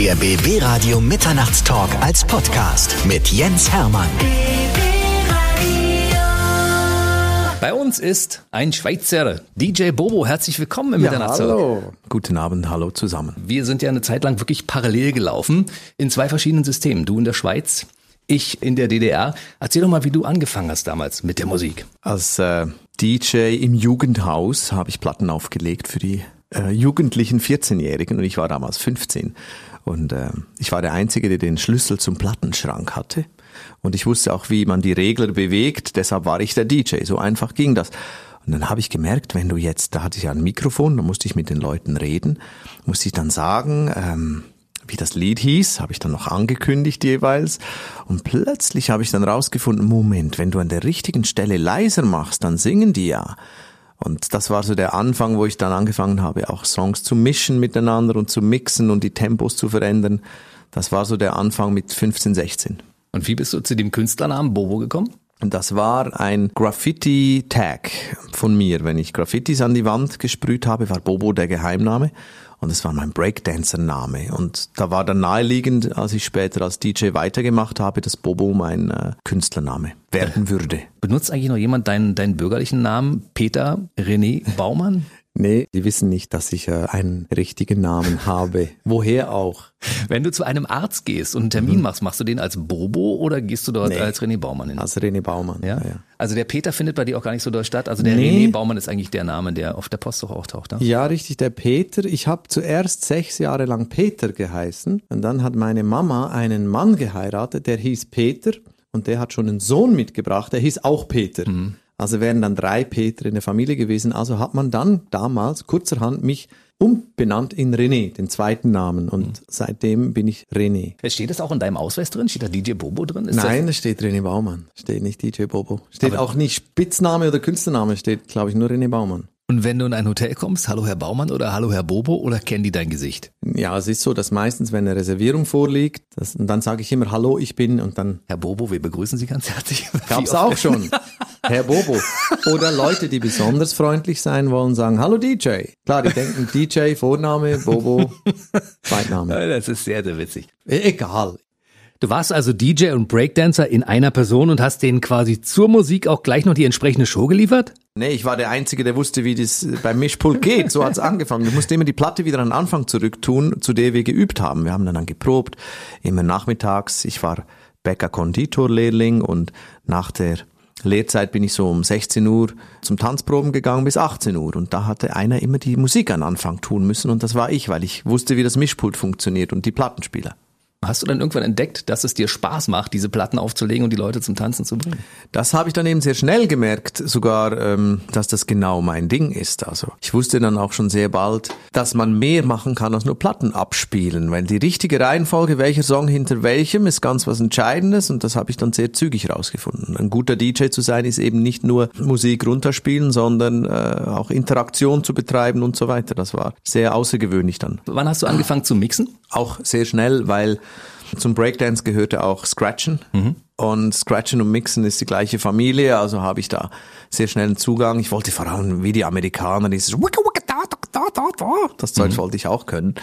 Der BB Radio Mitternachtstalk als Podcast mit Jens Hermann. Bei uns ist ein Schweizer, DJ Bobo. Herzlich willkommen im Ja, Mitternachtstalk. hallo. Guten Abend, hallo zusammen. Wir sind ja eine Zeit lang wirklich parallel gelaufen in zwei verschiedenen Systemen. Du in der Schweiz, ich in der DDR. Erzähl doch mal, wie du angefangen hast damals mit der Musik. Als äh, DJ im Jugendhaus habe ich Platten aufgelegt für die äh, jugendlichen 14-Jährigen und ich war damals 15. Und äh, ich war der Einzige, der den Schlüssel zum Plattenschrank hatte. Und ich wusste auch, wie man die Regler bewegt, deshalb war ich der DJ. So einfach ging das. Und dann habe ich gemerkt, wenn du jetzt, da hatte ich ja ein Mikrofon, da musste ich mit den Leuten reden, musste ich dann sagen, ähm, wie das Lied hieß, habe ich dann noch angekündigt jeweils. Und plötzlich habe ich dann rausgefunden, Moment, wenn du an der richtigen Stelle leiser machst, dann singen die ja. Und das war so der Anfang, wo ich dann angefangen habe, auch Songs zu mischen miteinander und zu mixen und die Tempos zu verändern. Das war so der Anfang mit 15, 16. Und wie bist du zu dem Künstlernamen Bobo gekommen? Das war ein Graffiti-Tag von mir. Wenn ich Graffitis an die Wand gesprüht habe, war Bobo der Geheimname. Und es war mein Breakdancer-Name. Und da war dann naheliegend, als ich später als DJ weitergemacht habe, dass Bobo mein äh, Künstlername werden würde. Benutzt eigentlich noch jemand deinen, deinen bürgerlichen Namen? Peter René Baumann? Nee, die wissen nicht, dass ich äh, einen richtigen Namen habe. Woher auch? Wenn du zu einem Arzt gehst und einen Termin machst, machst du den als Bobo oder gehst du dort Nee. als René Baumann hin? Also René Baumann. Ja? Also der Peter findet bei dir auch gar nicht so doll statt. Also der Nee. René Baumann ist eigentlich der Name, der auf der Post auch auftaucht. Ne? Ja, richtig, der Peter. Ich habe zuerst sechs Jahre lang Peter geheißen und dann hat meine Mama einen Mann geheiratet, der hieß Peter und der hat schon einen Sohn mitgebracht, der hieß auch Peter. Also wären dann drei Peter in der Familie gewesen. Also hat man dann damals kurzerhand mich umbenannt in René, den zweiten Namen. Und seitdem bin ich René. Steht das auch in deinem Ausweis drin? Steht da DJ Bobo drin? Ist Nein, da steht René Baumann. Steht nicht DJ Bobo. Steht auch nicht Spitzname oder Künstlername, steht, glaube ich, nur René Baumann. Und wenn du in ein Hotel kommst, hallo Herr Baumann oder hallo Herr Bobo oder kennen die dein Gesicht? Ja, es ist so, dass meistens, wenn eine Reservierung vorliegt, das, und dann sage ich immer Hallo, ich bin und dann Herr Bobo, wir begrüßen Sie ganz herzlich. gab's Wie oft- auch schon Herr Bobo. Oder Leute, die besonders freundlich sein wollen, sagen Hallo DJ. Klar, die denken DJ, Vorname, Bobo, Zweitname. Das ist sehr, sehr witzig. E- Egal. Du warst also DJ und Breakdancer in einer Person und hast denen quasi zur Musik auch gleich noch die entsprechende Show geliefert? Nee, ich war der Einzige, der wusste, wie das beim Mischpult geht. So hat's angefangen. Du musst immer die Platte wieder an den Anfang zurück tun, zu der wir geübt haben. Wir haben dann, dann geprobt, immer nachmittags. Ich war Bäcker-Konditor-Lehrling und nach der Lehrzeit bin ich so um 16 Uhr zum Tanzproben gegangen bis 18 Uhr und da hatte einer immer die Musik an Anfang tun müssen und das war ich, weil ich wusste, wie das Mischpult funktioniert und die Plattenspieler. Hast du dann irgendwann entdeckt, dass es dir Spaß macht, diese Platten aufzulegen und die Leute zum Tanzen zu bringen? Das habe ich dann eben sehr schnell gemerkt, sogar, ähm, dass das genau mein Ding ist. Also ich wusste dann auch schon sehr bald, dass man mehr machen kann als nur Platten abspielen, weil die richtige Reihenfolge, welcher Song hinter welchem, ist ganz was Entscheidendes und das habe ich dann sehr zügig rausgefunden. Ein guter DJ zu sein ist eben nicht nur Musik runterspielen, sondern äh, auch Interaktion zu betreiben und so weiter. Das war sehr außergewöhnlich dann. Wann hast du angefangen zu mixen? Auch sehr schnell, weil zum Breakdance gehörte auch Scratchen. Und Scratchen und Mixen ist die gleiche Familie, also habe ich da sehr schnell einen Zugang. Ich wollte vor allem wie die Amerikaner dieses. Das Zeug wollte ich auch können.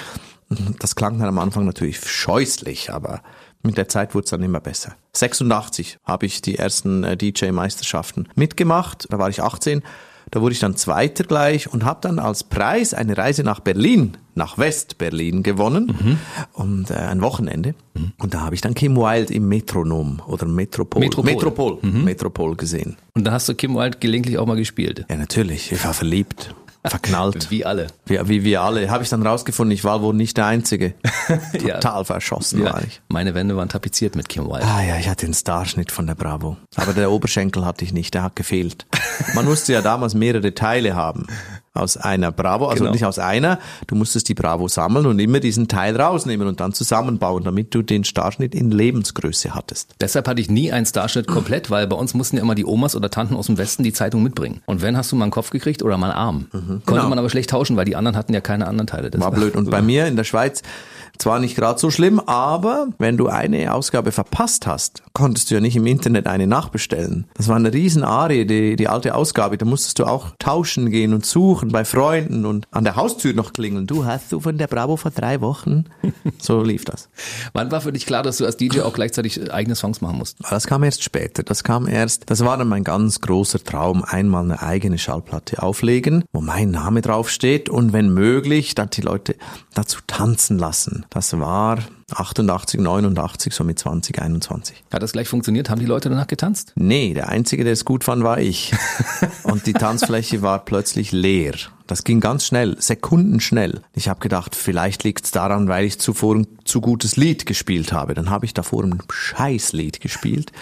Das klang dann am Anfang natürlich scheußlich, aber mit der Zeit wurde es dann immer besser. 86 habe ich die ersten äh, DJ-Meisterschaften mitgemacht, da war ich 18. Da wurde ich dann Zweiter gleich und habe dann als Preis eine Reise nach Berlin, nach West-Berlin gewonnen und äh, ein Wochenende. Und da habe ich dann Kim Wilde im Metronom oder Metropol, Metropol. Metropol, Metropol gesehen. Und dann hast du Kim Wilde gelegentlich auch mal gespielt. Ja, natürlich. Ich war verliebt, verknallt. Wie alle. Wie, wie wir alle. Habe ich dann rausgefunden, ich war wohl nicht der Einzige. Ja. Total verschossen Ja, war ich. meine Wände waren tapeziert mit Kim Wilde. Ah ja, ich hatte den Starschnitt von der Bravo. Aber der Oberschenkel hatte ich nicht, der hat gefehlt. Man musste ja damals mehrere Teile haben. Aus einer Bravo, also Genau. nicht aus einer. Du musstest die Bravo sammeln und immer diesen Teil rausnehmen und dann zusammenbauen, damit du den Starschnitt in Lebensgröße hattest. Deshalb hatte ich nie einen Starschnitt komplett, weil bei uns mussten ja immer die Omas oder Tanten aus dem Westen die Zeitung mitbringen. Und wenn hast du mal einen Kopf gekriegt oder mal einen Arm. Konnte Genau. man aber schlecht tauschen, weil die anderen hatten ja keine anderen Teile. Das War blöd. Und bei mir in der Schweiz zwar nicht gerade so schlimm, aber wenn du eine Ausgabe verpasst hast, konntest du ja nicht im Internet eine nachbestellen. Das war eine riesen Arie, die, die alte Ausgabe. Da musstest du auch tauschen gehen und suchen. Wochen bei Freunden und an der Haustür noch klingeln. Du hast du von der Bravo vor drei Wochen? So lief das. Wann war für dich klar, dass du als DJ auch gleichzeitig eigene Songs machen musst? Das kam erst später. Das kam erst, das war dann mein ganz großer Traum, einmal eine eigene Schallplatte auflegen, wo mein Name draufsteht und wenn möglich, dann die Leute dazu tanzen lassen. Das war 88, 89, so mit 20, 21. Hat das gleich funktioniert? Haben die Leute danach getanzt? Nee, der Einzige, der es gut fand, war ich. Und die Tanzfläche war plötzlich leer. Das ging ganz schnell, sekundenschnell. Ich habe gedacht, vielleicht liegt es daran, weil ich zuvor ein zu gutes Lied gespielt habe. Dann habe ich davor ein Scheißlied gespielt,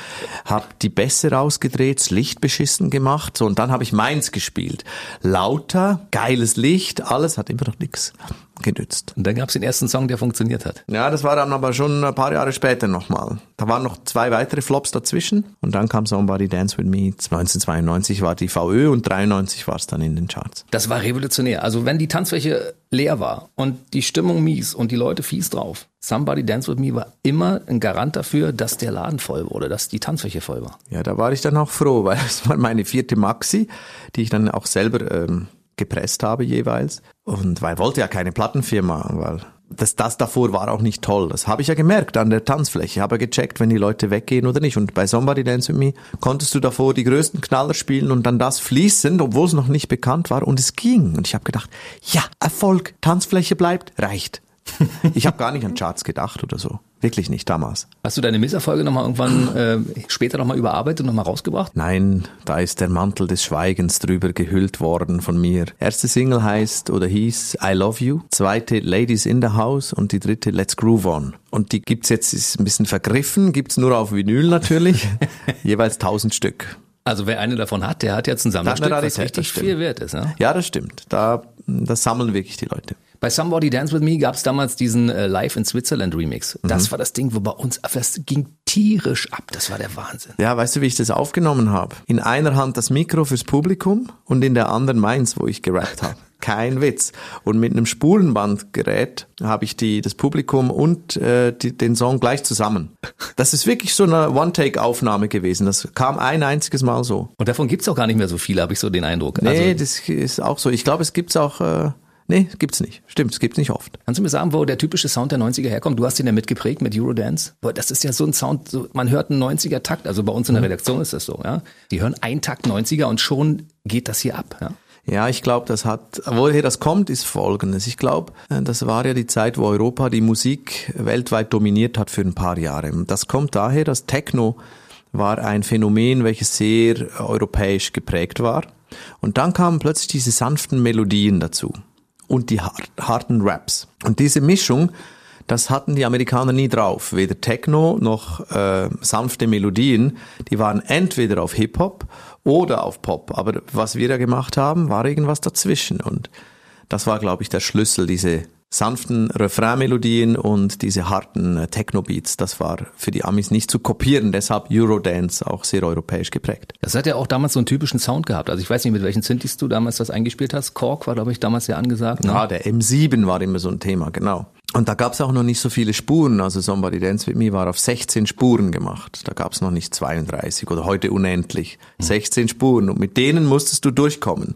habe die Bässe rausgedreht, das Licht beschissen gemacht so, und dann habe ich meins gespielt. Lauter, geiles Licht, alles hat immer noch nichts genützt. Und dann gab es den ersten Song, der funktioniert hat. Ja, das war dann aber schon ein paar Jahre später nochmal. Da waren noch zwei weitere Flops dazwischen und dann kam Somebody Dance With Me. 1992 war die VÖ und 93 war es dann in den Charts. Das war revolutionär. Also wenn die Tanzfläche leer war und die Stimmung mies und die Leute fies drauf, Somebody Dance With Me war immer ein Garant dafür, dass der Laden voll wurde, dass die Tanzfläche voll war. Ja, da war ich dann auch froh, weil es war meine vierte Maxi, die ich dann auch selber ähm, gepresst habe jeweils. Und weil wollte ja keine Plattenfirma, weil das, das davor war auch nicht toll. Das habe ich ja gemerkt an der Tanzfläche. Habe gecheckt, wenn die Leute weggehen oder nicht. Und bei Somebody Dance With Me konntest du davor die größten Knaller spielen und dann das fließend, obwohl es noch nicht bekannt war. Und es ging. Und ich habe gedacht, ja, Erfolg, Tanzfläche bleibt, reicht. Ich habe gar nicht an Charts gedacht oder so. Wirklich nicht damals. Hast du deine Misserfolge nochmal irgendwann äh, später nochmal überarbeitet und nochmal rausgebracht? Nein, da ist der Mantel des Schweigens drüber gehüllt worden von mir. Erste Single heißt oder hieß I Love You, zweite Ladies in the House und die dritte Let's Groove On. Und die gibt's jetzt, ist ein bisschen vergriffen, gibt's nur auf Vinyl natürlich, jeweils tausend Stück. Also wer eine davon hat, der hat jetzt ein Sammlerstück, was richtig viel wert ist. Ne? Ja, das stimmt. Da, das sammeln wirklich die Leute. Bei Somebody Dance With Me gab es damals diesen äh, Live in Switzerland Remix. Das mhm. war das Ding, wo bei uns, das ging tierisch ab. Das war der Wahnsinn. Ja, weißt du, wie ich das aufgenommen habe? In einer Hand das Mikro fürs Publikum und in der anderen meins, wo ich gerappt habe. Kein Witz. Und mit einem Spulenbandgerät habe ich die, das Publikum und äh, die, den Song gleich zusammen. Das ist wirklich so eine One-Take-Aufnahme gewesen. Das kam ein einziges Mal so. Und davon gibt's auch gar nicht mehr so viele, habe ich so den Eindruck. Nee, also, das ist auch so. Ich glaube, es gibt's auch... Äh, Nee, gibt's nicht. Stimmt, es gibt's nicht oft. Kannst du mir sagen, wo der typische Sound der 90er herkommt? Du hast ihn ja mitgeprägt mit Eurodance. Boah, das ist ja so ein Sound, so, man hört einen 90er Takt, also bei uns in der mhm. Redaktion ist das so, ja. Die hören einen Takt 90er und schon geht das hier ab, ja. Ja, ich glaube, das hat, woher das kommt, ist folgendes. Ich glaube, äh, das war ja die Zeit, wo Europa die Musik weltweit dominiert hat für ein paar Jahre. Das kommt daher, dass Techno war ein Phänomen, welches sehr europäisch geprägt war. Und dann kamen plötzlich diese sanften Melodien dazu und die harten Raps. Und diese Mischung, das hatten die Amerikaner nie drauf. Weder Techno noch äh, sanfte Melodien. Die waren entweder auf Hip-Hop oder auf Pop. Aber was wir da gemacht haben, war irgendwas dazwischen. Und das war, glaube ich, der Schlüssel, diese sanften Refrainmelodien und diese harten äh, Techno-Beats. Das war für die Amis nicht zu kopieren, deshalb Eurodance auch sehr europäisch geprägt. Das hat ja auch damals so einen typischen Sound gehabt. Also ich weiß nicht, mit welchen Synthes du damals das eingespielt hast. Kork war, glaube ich, damals sehr angesagt. Ne? Ja, der M7 war immer so ein Thema, genau. Und da gab es auch noch nicht so viele Spuren. Also Somebody Dance With Me war auf 16 Spuren gemacht. Da gab es noch nicht 32 oder heute unendlich. 16 hm. Spuren und mit denen musstest du durchkommen.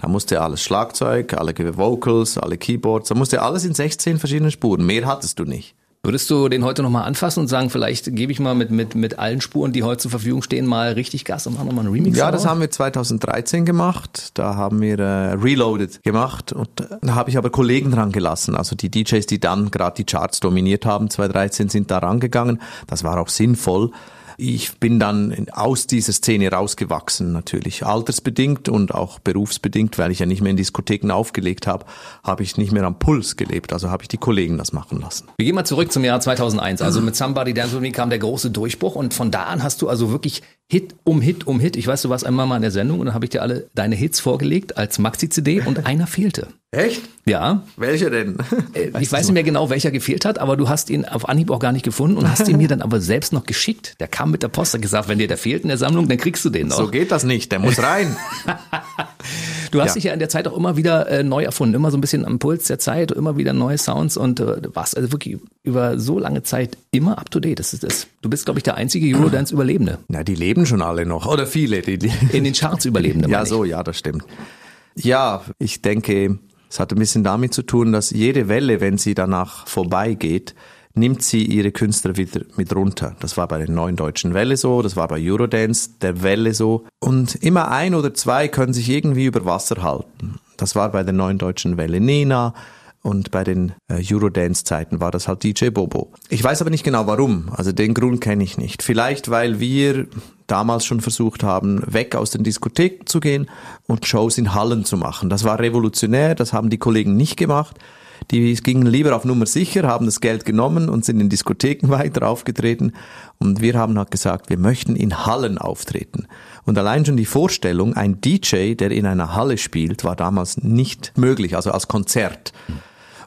Da musste alles Schlagzeug, alle Vocals, alle Keyboards, da musste alles in 16 verschiedenen Spuren. Mehr hattest du nicht. Würdest du den heute nochmal anfassen und sagen, vielleicht gebe ich mal mit, mit, mit allen Spuren, die heute zur Verfügung stehen, mal richtig Gas und machen nochmal einen Remix? Ja, das haben wir 2013 gemacht. Da haben wir äh, Reloaded gemacht und da habe ich aber Kollegen dran gelassen. Also die DJs, die dann gerade die Charts dominiert haben, 2013 sind da rangegangen. Das war auch sinnvoll ich bin dann aus dieser Szene rausgewachsen, natürlich altersbedingt und auch berufsbedingt, weil ich ja nicht mehr in Diskotheken aufgelegt habe, habe ich nicht mehr am Puls gelebt, also habe ich die Kollegen das machen lassen. Wir gehen mal zurück zum Jahr 2001. Also mit Somebody Dance With Me kam der große Durchbruch und von da an hast du also wirklich Hit um Hit um Hit. Ich weiß, du warst einmal mal in der Sendung und dann habe ich dir alle deine Hits vorgelegt als Maxi-CD und einer fehlte. Echt? Ja. Welcher denn? Äh, ich weiß nicht mehr genau, welcher gefehlt hat, aber du hast ihn auf Anhieb auch gar nicht gefunden und hast ihn mir dann aber selbst noch geschickt. Der kam mit der Post und gesagt, wenn dir der fehlt in der Sammlung, dann kriegst du den noch. So geht das nicht, der muss rein. du hast ja. dich ja in der Zeit auch immer wieder äh, neu erfunden, immer so ein bisschen am Puls der Zeit, immer wieder neue Sounds und äh, warst also wirklich über so lange Zeit immer up to date. Das ist das. Du bist, glaube ich, der einzige Eurodance-Überlebende. Na, die leben schon alle noch. Oder viele. Die, die in den Charts Überlebende. ja, so, ja, das stimmt. Ja, ich denke, es hat ein bisschen damit zu tun, dass jede Welle, wenn sie danach vorbeigeht, nimmt sie ihre Künstler wieder mit runter. Das war bei der neuen deutschen Welle so, das war bei Eurodance der Welle so. Und immer ein oder zwei können sich irgendwie über Wasser halten. Das war bei der neuen deutschen Welle Nena, und bei den äh, Eurodance-Zeiten war das halt DJ Bobo. Ich weiß aber nicht genau warum. Also den Grund kenne ich nicht. Vielleicht, weil wir damals schon versucht haben, weg aus den Diskotheken zu gehen und Shows in Hallen zu machen. Das war revolutionär, das haben die Kollegen nicht gemacht. Die gingen lieber auf Nummer sicher, haben das Geld genommen und sind in Diskotheken weiter aufgetreten. Und wir haben halt gesagt, wir möchten in Hallen auftreten. Und allein schon die Vorstellung, ein DJ, der in einer Halle spielt, war damals nicht möglich, also als Konzert.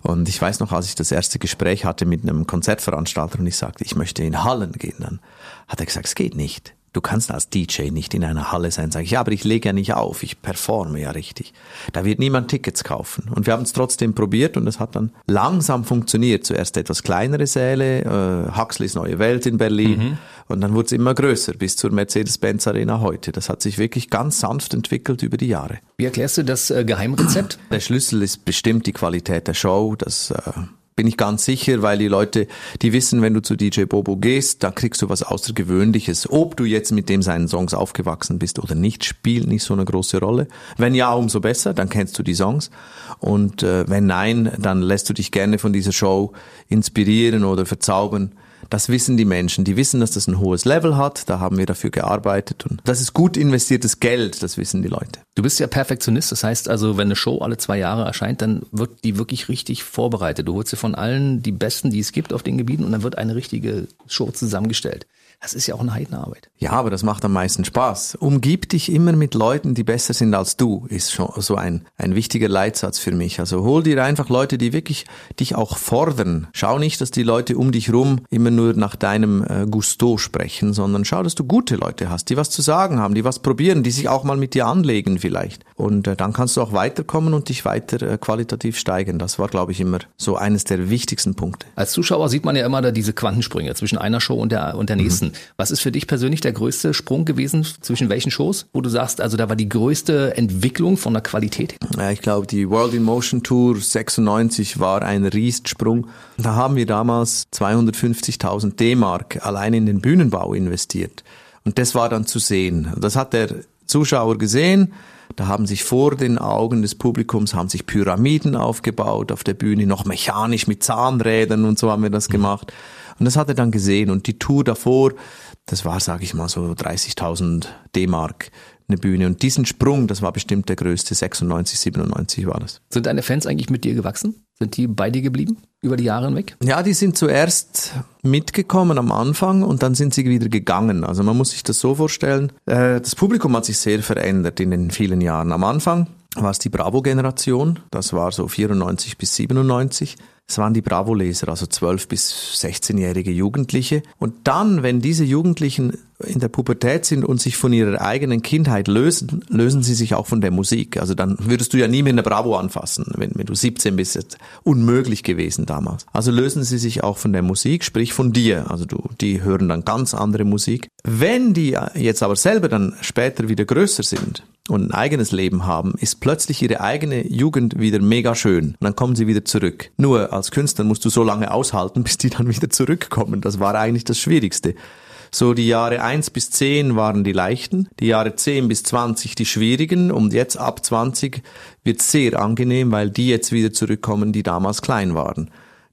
Und ich weiß noch, als ich das erste Gespräch hatte mit einem Konzertveranstalter und ich sagte, ich möchte in Hallen gehen, dann hat er gesagt, es geht nicht. Du kannst als DJ nicht in einer Halle sein. Sag ich, ja, aber ich lege ja nicht auf, ich performe ja richtig. Da wird niemand Tickets kaufen. Und wir haben es trotzdem probiert und es hat dann langsam funktioniert. Zuerst etwas kleinere Säle, äh, Huxleys Neue Welt in Berlin mhm. und dann wurde es immer größer bis zur Mercedes-Benz Arena heute. Das hat sich wirklich ganz sanft entwickelt über die Jahre. Wie erklärst du das äh, Geheimrezept? Der Schlüssel ist bestimmt die Qualität der Show, das äh, bin ich ganz sicher, weil die Leute, die wissen, wenn du zu DJ Bobo gehst, da kriegst du was Außergewöhnliches. Ob du jetzt mit dem seinen Songs aufgewachsen bist oder nicht, spielt nicht so eine große Rolle. Wenn ja, umso besser, dann kennst du die Songs. Und äh, wenn nein, dann lässt du dich gerne von dieser Show inspirieren oder verzaubern. Das wissen die Menschen. Die wissen, dass das ein hohes Level hat. Da haben wir dafür gearbeitet. Und das ist gut investiertes Geld. Das wissen die Leute. Du bist ja Perfektionist. Das heißt also, wenn eine Show alle zwei Jahre erscheint, dann wird die wirklich richtig vorbereitet. Du holst dir von allen die Besten, die es gibt auf den Gebieten und dann wird eine richtige Show zusammengestellt. Das ist ja auch eine Heidenarbeit. Ja, aber das macht am meisten Spaß. Umgib dich immer mit Leuten, die besser sind als du, ist schon so ein, ein wichtiger Leitsatz für mich. Also hol dir einfach Leute, die wirklich dich auch fordern. Schau nicht, dass die Leute um dich rum immer nur nach deinem äh, Gusto sprechen, sondern schau, dass du gute Leute hast, die was zu sagen haben, die was probieren, die sich auch mal mit dir anlegen vielleicht. Und äh, dann kannst du auch weiterkommen und dich weiter äh, qualitativ steigern. Das war, glaube ich, immer so eines der wichtigsten Punkte. Als Zuschauer sieht man ja immer da diese Quantensprünge zwischen einer Show und der, und der nächsten. Mhm. Was ist für dich persönlich der größte Sprung gewesen zwischen welchen Shows, wo du sagst, also da war die größte Entwicklung von der Qualität? Ja, ich glaube, die World in Motion Tour 96 war ein Riesensprung. Da haben wir damals 250.000 D-Mark allein in den Bühnenbau investiert. Und das war dann zu sehen. Das hat der Zuschauer gesehen. Da haben sich vor den Augen des Publikums haben sich Pyramiden aufgebaut auf der Bühne, noch mechanisch mit Zahnrädern und so haben wir das mhm. gemacht. Und das hat er dann gesehen. Und die Tour davor, das war, sage ich mal, so 30.000 D-Mark eine Bühne. Und diesen Sprung, das war bestimmt der größte, 96, 97 war das. Sind deine Fans eigentlich mit dir gewachsen? Sind die bei dir geblieben über die Jahre hinweg? Ja, die sind zuerst mitgekommen am Anfang und dann sind sie wieder gegangen. Also man muss sich das so vorstellen. Äh, das Publikum hat sich sehr verändert in den vielen Jahren. Am Anfang war es die Bravo-Generation, das war so 94 bis 97. Es waren die Bravo-Leser, also 12 bis 16-jährige Jugendliche. Und dann, wenn diese Jugendlichen in der Pubertät sind und sich von ihrer eigenen Kindheit lösen, lösen sie sich auch von der Musik. Also dann würdest du ja nie mehr eine Bravo anfassen, wenn, wenn du 17 bist. Das unmöglich gewesen damals. Also lösen sie sich auch von der Musik, sprich von dir. Also du, die hören dann ganz andere Musik. Wenn die jetzt aber selber dann später wieder größer sind, und ein eigenes Leben haben, ist plötzlich ihre eigene Jugend wieder mega schön. Und dann kommen sie wieder zurück. Nur als Künstler musst du so lange aushalten, bis die dann wieder zurückkommen. Das war eigentlich das Schwierigste. So die Jahre 1 bis 10 waren die leichten, die Jahre 10 bis 20 die schwierigen und jetzt ab 20 wird sehr angenehm, weil die jetzt wieder zurückkommen, die damals klein waren.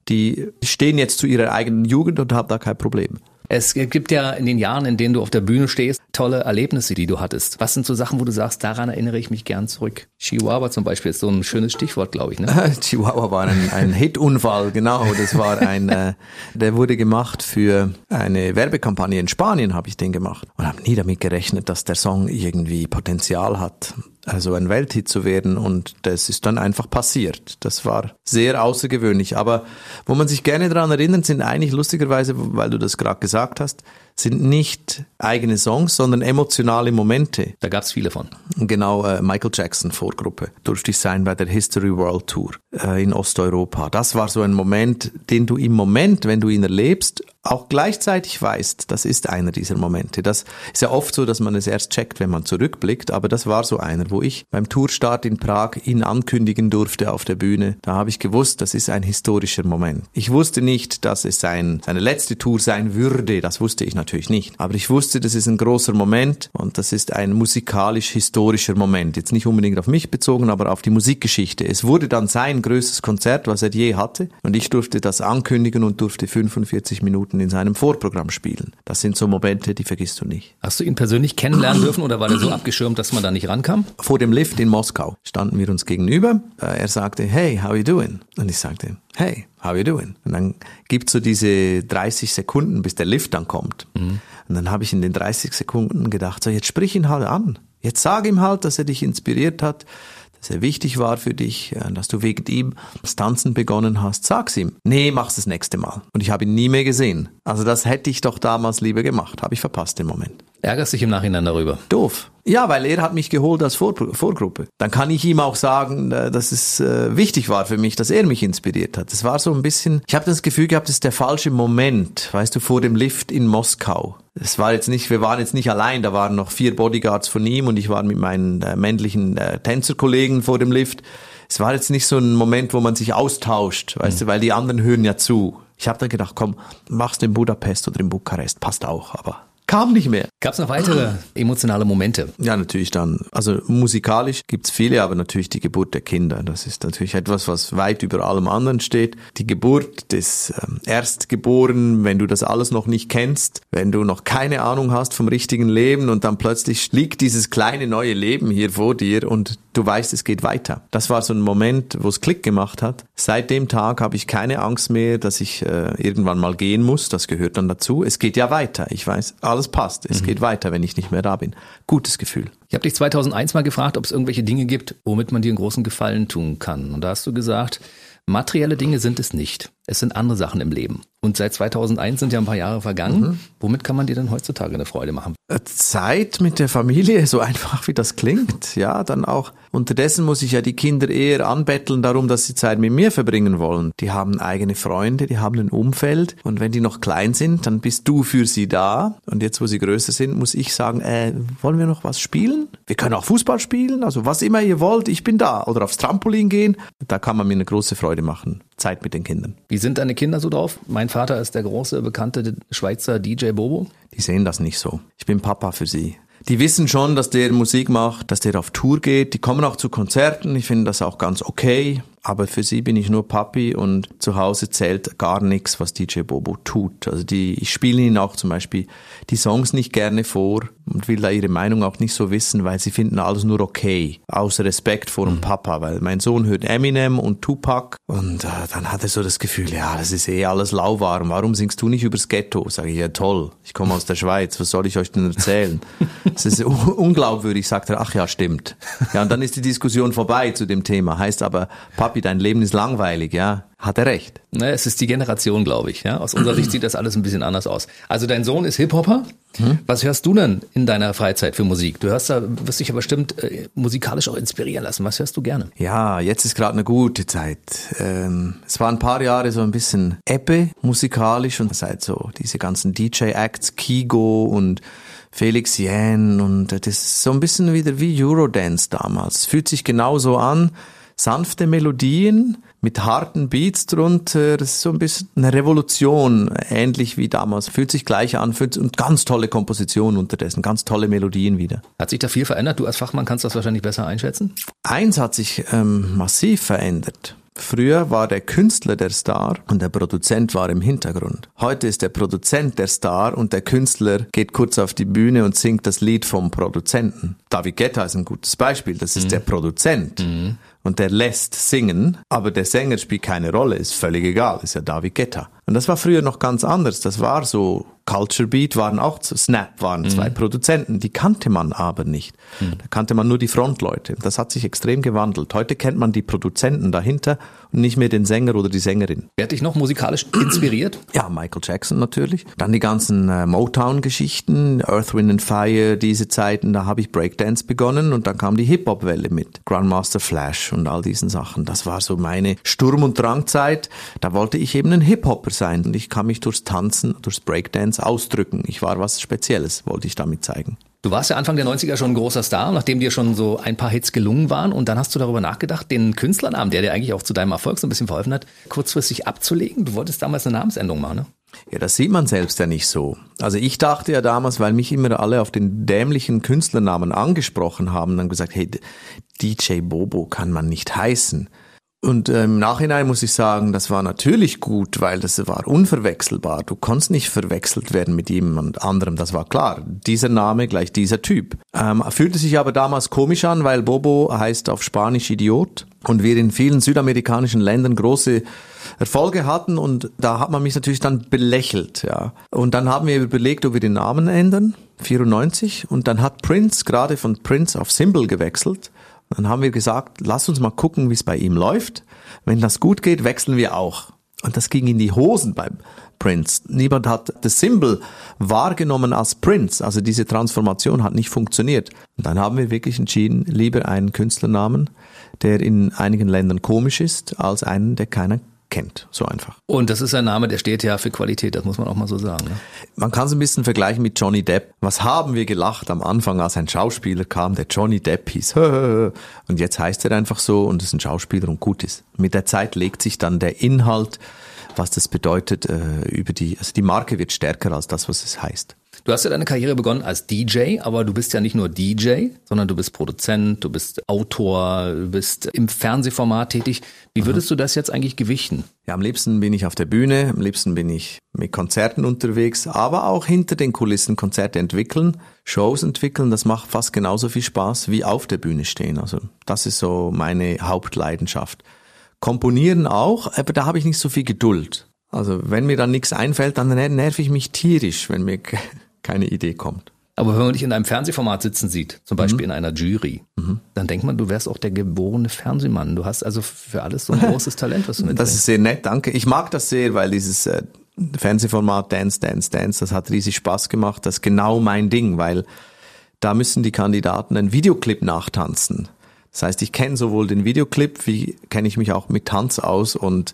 Die stehen jetzt zu ihrer eigenen Jugend und haben da kein Problem. Es gibt ja in den Jahren, in denen du auf der Bühne stehst, tolle Erlebnisse, die du hattest. Was sind so Sachen, wo du sagst, daran erinnere ich mich gern zurück? Chihuahua zum Beispiel ist so ein schönes Stichwort, glaube ich. Ne? Chihuahua war ein, ein Hitunfall, genau. Das war ein, äh, der wurde gemacht für eine Werbekampagne in Spanien, habe ich den gemacht. Und habe nie damit gerechnet, dass der Song irgendwie Potenzial hat also ein Welthit zu werden und das ist dann einfach passiert. Das war sehr außergewöhnlich, aber wo man sich gerne daran erinnert, sind eigentlich lustigerweise, weil du das gerade gesagt hast, sind nicht eigene Songs, sondern emotionale Momente. Da gab's viele von. Genau, äh, Michael Jackson Vorgruppe durfte ich sein bei der History World Tour äh, in Osteuropa. Das war so ein Moment, den du im Moment, wenn du ihn erlebst, auch gleichzeitig weißt, das ist einer dieser Momente. Das ist ja oft so, dass man es erst checkt, wenn man zurückblickt, aber das war so einer, wo ich beim Tourstart in Prag ihn ankündigen durfte auf der Bühne. Da habe ich gewusst, das ist ein historischer Moment. Ich wusste nicht, dass es sein, seine letzte Tour sein würde, das wusste ich natürlich nicht, aber ich wusste, das ist ein großer Moment und das ist ein musikalisch-historischer Moment. Jetzt nicht unbedingt auf mich bezogen, aber auf die Musikgeschichte. Es wurde dann sein größtes Konzert, was er je hatte und ich durfte das ankündigen und durfte 45 Minuten in seinem Vorprogramm spielen. Das sind so Momente, die vergisst du nicht. Hast du ihn persönlich kennenlernen dürfen oder war der so abgeschirmt, dass man da nicht rankam? Vor dem Lift in Moskau standen wir uns gegenüber. Äh, er sagte, hey, how are you doing? Und ich sagte, hey, how are you doing? Und dann gibt's so diese 30 Sekunden, bis der Lift dann kommt. Mhm. Und dann habe ich in den 30 Sekunden gedacht, so jetzt sprich ihn halt an. Jetzt sag ihm halt, dass er dich inspiriert hat dass er wichtig war für dich, äh, dass du wegen ihm das Tanzen begonnen hast, sag's ihm. Nee, mach's das nächste Mal. Und ich habe ihn nie mehr gesehen. Also das hätte ich doch damals lieber gemacht. Habe ich verpasst den Moment. Ärgerst dich im Nachhinein darüber? Doof. Ja, weil er hat mich geholt als Vor Vorgruppe. Dann kann ich ihm auch sagen, äh, dass es äh, wichtig war für mich, dass er mich inspiriert hat. Es war so ein bisschen, ich habe das Gefühl gehabt, es ist der falsche Moment, weißt du, vor dem Lift in Moskau. Es war jetzt nicht, wir waren jetzt nicht allein, da waren noch vier Bodyguards von ihm und ich war mit meinen äh, männlichen Tänzerkollegen vor dem Lift. Es war jetzt nicht so ein Moment, wo man sich austauscht, weißt mhm. du, weil die anderen hören ja zu. Ich habe dann gedacht, komm, mach's in Budapest oder in Bukarest, passt auch, aber kam nicht mehr. Gab es noch weitere emotionale Momente? Ja, natürlich dann. Also musikalisch gibt's viele, aber natürlich die Geburt der Kinder. Das ist natürlich etwas, was weit über allem anderen steht. Die Geburt des ähm, Erstgeborenen, wenn du das alles noch nicht kennst, wenn du noch keine Ahnung hast vom richtigen Leben und dann plötzlich liegt dieses kleine neue Leben hier vor dir und du weißt, es geht weiter. Das war so ein Moment, wo es Klick gemacht hat. Seit dem Tag habe ich keine Angst mehr, dass ich äh, irgendwann mal gehen muss. Das gehört dann dazu. Es geht ja weiter. Ich weiß, alles passt. Es mhm. geht weiter, wenn ich nicht mehr da bin. Gutes Gefühl. Ich habe dich 2001 mal gefragt, ob es irgendwelche Dinge gibt, womit man dir einen großen Gefallen tun kann. Und da hast du gesagt, materielle Dinge sind es nicht. Es sind andere Sachen im Leben. Und seit 2001 sind ja ein paar Jahre vergangen. Mhm. Womit kann man dir denn heutzutage eine Freude machen? Äh, Zeit mit der Familie, so einfach wie das klingt. Ja, dann auch. Unterdessen muss ich ja die Kinder eher anbetteln darum, dass sie Zeit mit mir verbringen wollen. Die haben eigene Freunde, die haben ein Umfeld. Und wenn die noch klein sind, dann bist du für sie da. Und jetzt, wo sie größer sind, muss ich sagen, äh, wollen wir noch was spielen? Wir können auch Fußball spielen. Also was immer ihr wollt, ich bin da. Oder aufs Trampolin gehen. Da kann man mir eine große Freude machen. Zeit mit den Kindern. Wie sind deine Kinder so drauf? Mein Vater ist der große, bekannte Schweizer DJ Bobo. Die sehen das nicht so. Ich bin Papa für sie. Die wissen schon, dass der Musik macht, dass der auf Tour geht. Die kommen auch zu Konzerten. Ich finde das auch ganz okay aber für sie bin ich nur Papi und zu Hause zählt gar nichts, was DJ Bobo tut. Also die, ich spiele ihnen auch zum Beispiel die Songs nicht gerne vor und will da ihre Meinung auch nicht so wissen, weil sie finden alles nur okay, aus Respekt vor dem mhm. Papa, weil mein Sohn hört Eminem und Tupac und äh, dann hat er so das Gefühl, ja, das ist eh alles lauwarm, warum singst du nicht übers Ghetto? Sage ich, ja toll, ich komme aus der Schweiz, was soll ich euch denn erzählen? Das ist unglaubwürdig, sagt er, ach ja, stimmt. Ja, und dann ist die Diskussion vorbei zu dem Thema, heißt aber, Papi Papi, dein Leben ist langweilig, ja. Hat er recht. Ne, es ist die Generation, glaube ich. Ja? Aus unserer Sicht sieht das alles ein bisschen anders aus. Also dein Sohn ist Hip-Hopper. Hm? Was hörst du denn in deiner Freizeit für Musik? Du hörst da, wirst dich ja bestimmt äh, musikalisch auch inspirieren lassen. Was hörst du gerne? Ja, jetzt ist gerade eine gute Zeit. Ähm, es war ein paar Jahre so ein bisschen Ebbe musikalisch und seit so diese ganzen DJ-Acts, Kigo und Felix Yen und das ist so ein bisschen wieder wie Eurodance damals. Fühlt sich genauso an sanfte Melodien mit harten Beats drunter. Das ist so ein bisschen eine Revolution, ähnlich wie damals. Fühlt sich gleich an fühlt, und ganz tolle Kompositionen unterdessen, ganz tolle Melodien wieder. Hat sich da viel verändert? Du als Fachmann kannst das wahrscheinlich besser einschätzen? Eins hat sich ähm, massiv verändert. Früher war der Künstler der Star und der Produzent war im Hintergrund. Heute ist der Produzent der Star und der Künstler geht kurz auf die Bühne und singt das Lied vom Produzenten. David Guetta ist ein gutes Beispiel, das ist mhm. der Produzent. Mhm. Und der lässt singen, aber der Sänger spielt keine Rolle, ist völlig egal, ist ja David Guetta. Und das war früher noch ganz anders. Das war so Culture Beat waren auch Snap waren zwei mhm. Produzenten, die kannte man aber nicht. Mhm. Da kannte man nur die Frontleute. Das hat sich extrem gewandelt. Heute kennt man die Produzenten dahinter und nicht mehr den Sänger oder die Sängerin. Wer hat dich noch musikalisch inspiriert? Ja, Michael Jackson natürlich. Dann die ganzen äh, Motown-Geschichten, Earth, Wind and Fire, diese Zeiten, da habe ich Breakdance begonnen und dann kam die Hip-Hop-Welle mit Grandmaster Flash und all diesen Sachen. Das war so meine Sturm- und Drangzeit. Da wollte ich eben ein Hip-Hopper sein und ich kann mich durchs Tanzen, durchs Breakdance ausdrücken. Ich war was Spezielles, wollte ich damit zeigen. Du warst ja Anfang der 90er schon ein großer Star, nachdem dir schon so ein paar Hits gelungen waren. Und dann hast du darüber nachgedacht, den Künstlernamen, der dir eigentlich auch zu deinem Erfolg so ein bisschen verholfen hat, kurzfristig abzulegen. Du wolltest damals eine Namensänderung machen, ne? Ja, das sieht man selbst ja nicht so. Also ich dachte ja damals, weil mich immer alle auf den dämlichen Künstlernamen angesprochen haben, dann gesagt, hey, DJ Bobo kann man nicht heißen. Und äh, im Nachhinein muss ich sagen, das war natürlich gut, weil das war unverwechselbar. Du konntest nicht verwechselt werden mit jemand anderem, das war klar. Dieser Name gleich dieser Typ. Ähm, fühlte sich aber damals komisch an, weil Bobo heißt auf Spanisch Idiot und wir in vielen südamerikanischen Ländern große Erfolge hatten und da hat man mich natürlich dann belächelt, ja. Und dann haben wir überlegt, ob wir den Namen ändern, 94, und dann hat Prince gerade von Prince auf Symbol gewechselt dann haben wir gesagt, lass uns mal gucken, wie es bei ihm läuft. Wenn das gut geht, wechseln wir auch. Und das ging in die Hosen beim Prince. Niemand hat das Symbol wahrgenommen als Prince. Also diese Transformation hat nicht funktioniert. Und dann haben wir wirklich entschieden, lieber einen Künstlernamen, der in einigen Ländern komisch ist, als einen, der keiner kennt. So einfach. Und das ist ein Name, der steht ja für Qualität, das muss man auch mal so sagen. Ne? Man kann es ein bisschen vergleichen mit Johnny Depp. Was haben wir gelacht am Anfang, als ein Schauspieler kam, der Johnny Depp hieß. Und jetzt heißt er einfach so und ist ein Schauspieler und gut ist. Mit der Zeit legt sich dann der Inhalt, was das bedeutet, äh, über die, also die Marke wird stärker als das, was es heißt. Du hast ja deine Karriere begonnen als DJ, aber du bist ja nicht nur DJ, sondern du bist Produzent, du bist Autor, du bist im Fernsehformat tätig. Wie würdest du das jetzt eigentlich gewichten? Ja, am liebsten bin ich auf der Bühne, am liebsten bin ich mit Konzerten unterwegs, aber auch hinter den Kulissen Konzerte entwickeln, Shows entwickeln, das macht fast genauso viel Spaß wie auf der Bühne stehen. Also das ist so meine Hauptleidenschaft. Komponieren auch, aber da habe ich nicht so viel Geduld. Also wenn mir dann nichts einfällt, dann nerv ich mich tierisch, wenn mir keine Idee kommt. Aber wenn man dich in einem Fernsehformat sitzen sieht, zum Beispiel mhm. in einer Jury, mhm. dann denkt man, du wärst auch der geborene Fernsehmann. Du hast also für alles so ein großes Talent, was du mitbringst. Das ist sehr nett, danke. Ich mag das sehr, weil dieses äh, Fernsehformat Dance, Dance, Dance, das hat riesig Spaß gemacht. Das ist genau mein Ding, weil da müssen die Kandidaten einen Videoclip nachtanzen. Das heißt, ich kenne sowohl den Videoclip, wie kenne ich mich auch mit Tanz aus und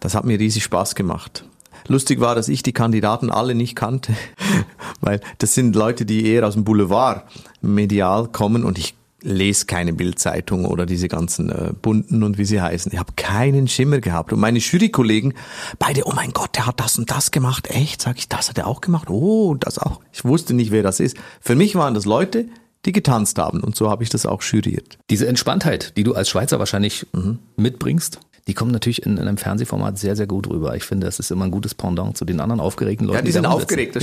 das hat mir riesig Spaß gemacht. Lustig war, dass ich die Kandidaten alle nicht kannte, weil das sind Leute, die eher aus dem Boulevard medial kommen und ich lese keine Bildzeitung oder diese ganzen äh, bunten und wie sie heißen. Ich habe keinen Schimmer gehabt. Und meine Jurykollegen, beide, oh mein Gott, der hat das und das gemacht. Echt? Sag ich, das hat er auch gemacht? Oh, das auch. Ich wusste nicht, wer das ist. Für mich waren das Leute, die getanzt haben. Und so habe ich das auch juriert. Diese Entspanntheit, die du als Schweizer wahrscheinlich mhm. mitbringst, die kommen natürlich in, in, einem Fernsehformat sehr, sehr gut rüber. Ich finde, das ist immer ein gutes Pendant zu den anderen aufgeregten Leuten. Ja, die, die sind aufgeregt.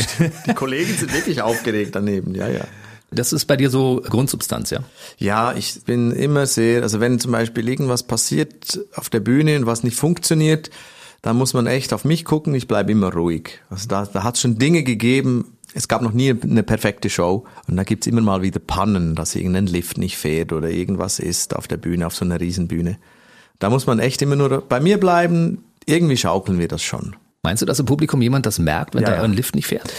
die Kollegen sind wirklich aufgeregt daneben, ja, ja. Das ist bei dir so Grundsubstanz, ja? Ja, ich bin immer sehr, also wenn zum Beispiel irgendwas passiert auf der Bühne und was nicht funktioniert, dann muss man echt auf mich gucken, ich bleibe immer ruhig. Also da, da hat es schon Dinge gegeben, es gab noch nie eine perfekte Show und da gibt's immer mal wieder Pannen, dass irgendein Lift nicht fährt oder irgendwas ist auf der Bühne, auf so einer Riesenbühne. Da muss man echt immer nur bei mir bleiben. Irgendwie schaukeln wir das schon. Meinst du, dass im Publikum jemand das merkt, wenn ja, da ein Lift nicht fährt?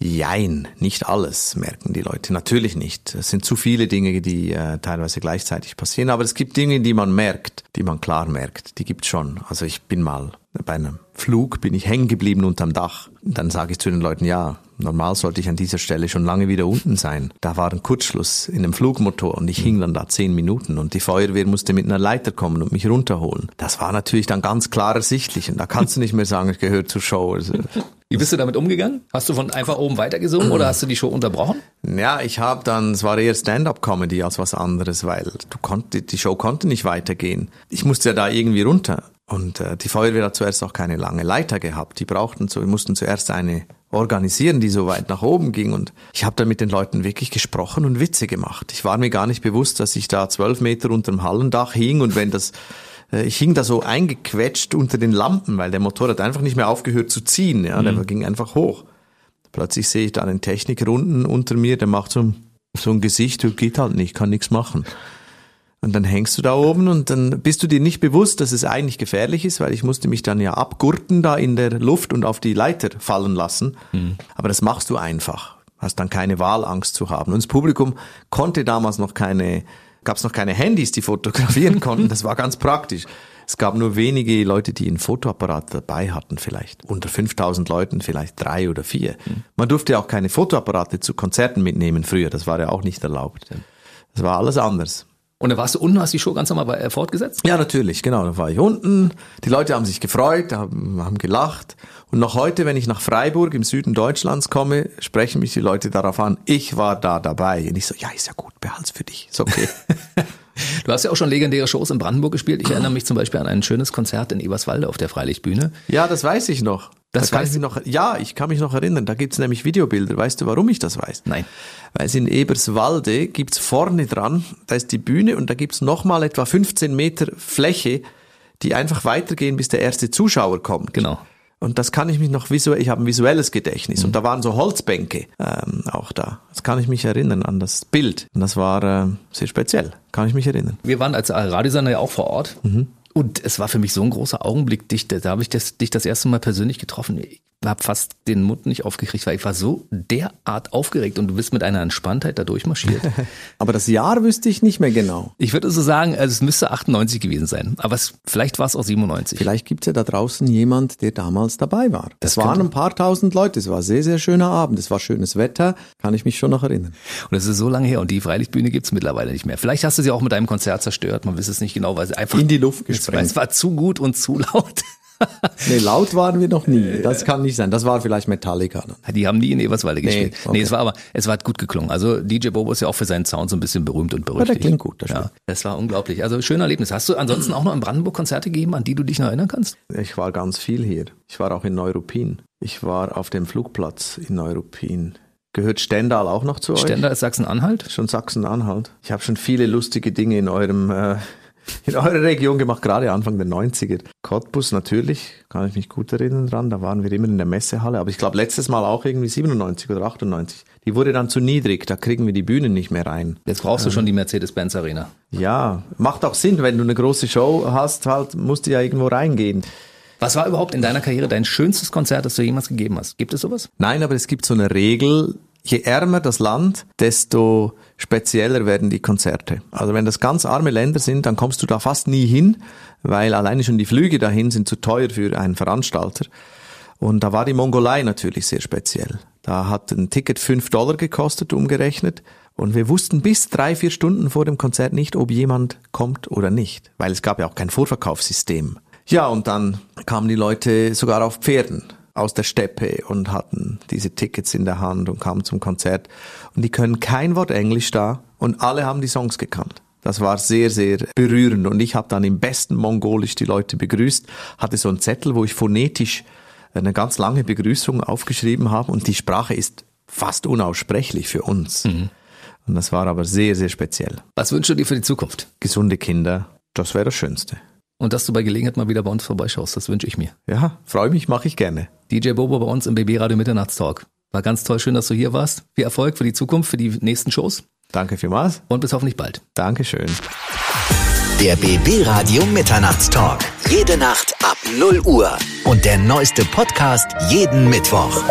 Jein, nicht alles merken die Leute. Natürlich nicht. Es sind zu viele Dinge, die äh, teilweise gleichzeitig passieren. Aber es gibt Dinge, die man merkt, die man klar merkt. Die gibt's schon. Also ich bin mal bei einem Flug, bin ich hängen geblieben unterm Dach. Dann sage ich zu den Leuten, ja, Normal sollte ich an dieser Stelle schon lange wieder unten sein. Da war ein Kurzschluss in dem Flugmotor und ich hing dann da zehn Minuten und die Feuerwehr musste mit einer Leiter kommen und mich runterholen. Das war natürlich dann ganz klar ersichtlich und da kannst du nicht mehr sagen, ich gehöre zur Show. Also, Wie bist du damit umgegangen? Hast du von einfach oben weitergesungen oder hast du die Show unterbrochen? Ja, ich habe dann, es war eher Stand-up-Comedy als was anderes, weil du konnte, die Show konnte nicht weitergehen. Ich musste ja da irgendwie runter. Und äh, die Feuerwehr hat zuerst auch keine lange Leiter gehabt. Die brauchten so, wir mussten zuerst eine organisieren, die so weit nach oben ging. Und ich habe da mit den Leuten wirklich gesprochen und Witze gemacht. Ich war mir gar nicht bewusst, dass ich da zwölf Meter unter dem Hallendach hing und wenn das äh, ich hing da so eingequetscht unter den Lampen, weil der Motor hat einfach nicht mehr aufgehört zu ziehen. Ja, der Mhm. ging einfach hoch. Plötzlich sehe ich da einen Techniker unten unter mir, der macht so, ein- so ein Gesicht, geht halt nicht, kann nichts machen. Und dann hängst du da oben und dann bist du dir nicht bewusst, dass es eigentlich gefährlich ist, weil ich musste mich dann ja abgurten da in der Luft und auf die Leiter fallen lassen. Aber das machst du einfach. Hast dann keine Wahl, Angst zu haben. Und das Publikum konnte damals noch keine, gab es noch keine Handys, die fotografieren konnten. Das war ganz praktisch. Es gab nur wenige Leute, die einen Fotoapparat dabei hatten vielleicht. Unter 5000 Leuten vielleicht drei oder vier. Man durfte ja auch keine Fotoapparate zu Konzerten mitnehmen früher. Das war ja auch nicht erlaubt. Das war alles anders. Und dann warst du unten, hast die Show ganz normal äh, fortgesetzt? Ja, natürlich, genau. Da war ich unten. Die Leute haben sich gefreut, haben, haben gelacht. Und noch heute, wenn ich nach Freiburg im Süden Deutschlands komme, sprechen mich die Leute darauf an, ich war da dabei. Und ich so, ja, ist ja gut, behalt's für dich. Ist okay. Du hast ja auch schon legendäre Shows in Brandenburg gespielt. Ich erinnere mich zum Beispiel an ein schönes Konzert in Eberswalde auf der Freilichtbühne. ja, das weiß ich noch. Das da weißt ich noch, ja, ich kann mich noch erinnern. Da gibt's nämlich Videobilder. Weißt du, warum ich das weiß? Nein. Weil es in Eberswalde gibt's vorne dran, da ist die Bühne und da gibt's noch mal etwa 15 Meter Fläche, die einfach weitergehen, bis der erste Zuschauer kommt. Genau. Und das kann ich mich noch visuell, ich habe ein visuelles Gedächtnis und da waren so Holzbänke ähm, auch da. Das kann ich mich erinnern an das Bild. Und das war äh, sehr speziell, kann ich mich erinnern. Wir waren als Radiosender ja auch vor Ort. Und es war für mich so ein großer Augenblick, dich, da habe ich das, dich das erste Mal persönlich getroffen. Ich habe fast den Mund nicht aufgekriegt, weil ich war so derart aufgeregt und du bist mit einer Entspanntheit da durchmarschiert. Aber das Jahr wüsste ich nicht mehr genau. Ich würde so sagen, also es müsste 98 gewesen sein. Aber es, vielleicht war es auch 97. Vielleicht gibt's ja da draußen jemand, der damals dabei war. Das Es waren ein paar tausend Leute. Es war ein sehr, sehr schöner Abend. Es war schönes Wetter. Kann ich mich schon noch erinnern. Und es ist so lange her und die Freilichtbühne gibt's mittlerweile nicht mehr. Vielleicht hast du sie auch mit deinem Konzert zerstört, man weiß es nicht genau, weil sie einfach In die Luft es, gesprengt. es war zu gut und zu laut. Nee, laut waren wir noch nie. Das kann nicht sein. Das war vielleicht Metallica. Die haben nie in Eberswalde gespielt. okay. Nee, es war aber, es war gut geklungen. Also DJ Bobo ist ja auch für seinen Sound so ein bisschen berühmt und berüchtigt. der klingt gut, das ja, das war unglaublich. Also schönes Erlebnis. Hast du ansonsten auch noch in Brandenburg Konzerte gegeben, an die du dich noch erinnern kannst? Ich war ganz viel hier. Ich war auch in Neuruppin. Ich war auf dem Flugplatz in Neuruppin. Gehört Stendal auch noch zu euch? Stender ist Sachsen-Anhalt. Schon Sachsen-Anhalt. Ich habe schon viele lustige Dinge in eurem äh, in eurer Region gemacht, gerade Anfang der 90er. Cottbus natürlich, kann ich mich gut erinnern dran, da waren wir immer in der Messehalle, aber ich glaube letztes Mal auch irgendwie 97 oder 98. Die wurde dann zu niedrig, da kriegen wir die Bühnen nicht mehr rein. Jetzt brauchst du schon die Mercedes-Benz Arena. Ja, macht auch Sinn, wenn du eine große Show hast, halt musst du ja irgendwo reingehen. Was war überhaupt in deiner Karriere dein schönstes Konzert, das du jemals gegeben hast? Gibt es sowas? Nein, aber es gibt so eine Regel, je ärmer das Land, desto spezieller werden die Konzerte. Also wenn das ganz arme Länder sind, dann kommst du da fast nie hin, weil alleine schon die Flüge dahin sind zu teuer für einen Veranstalter. Und da war die Mongolei natürlich sehr speziell. Da hat ein Ticket fünf Dollar gekostet, umgerechnet. Und wir wussten bis drei, vier Stunden vor dem Konzert nicht, ob jemand kommt oder nicht, weil es gab ja auch kein Vorverkaufssystem. Ja, und dann kamen die Leute sogar auf Pferden aus der Steppe und hatten diese Tickets in der Hand und kamen zum Konzert. Und die können kein Wort Englisch da und alle haben die Songs gekannt. Das war sehr, sehr berührend. Und ich habe dann im besten Mongolisch die Leute begrüßt, hatte so einen Zettel, wo ich phonetisch eine ganz lange Begrüßung aufgeschrieben habe und die Sprache ist fast unaussprechlich für uns. Und das war aber sehr, sehr speziell. Was wünschst du dir für die Zukunft? Gesunde Kinder, das wäre das Schönste. Und dass du bei Gelegenheit mal wieder bei uns vorbeischaust, das wünsche ich mir. Ja, freue mich, mache ich gerne. DJ Bobo bei uns im BB Radio Mitternachtstalk. War ganz toll, schön, dass du hier warst. Viel Erfolg für die Zukunft, für die nächsten Shows Danke vielmals. und bis hoffentlich bald. Dankeschön. Der BB Radio Mitternachtstalk. Jede Nacht ab 0 Uhr. Und der neueste Podcast jeden Mittwoch.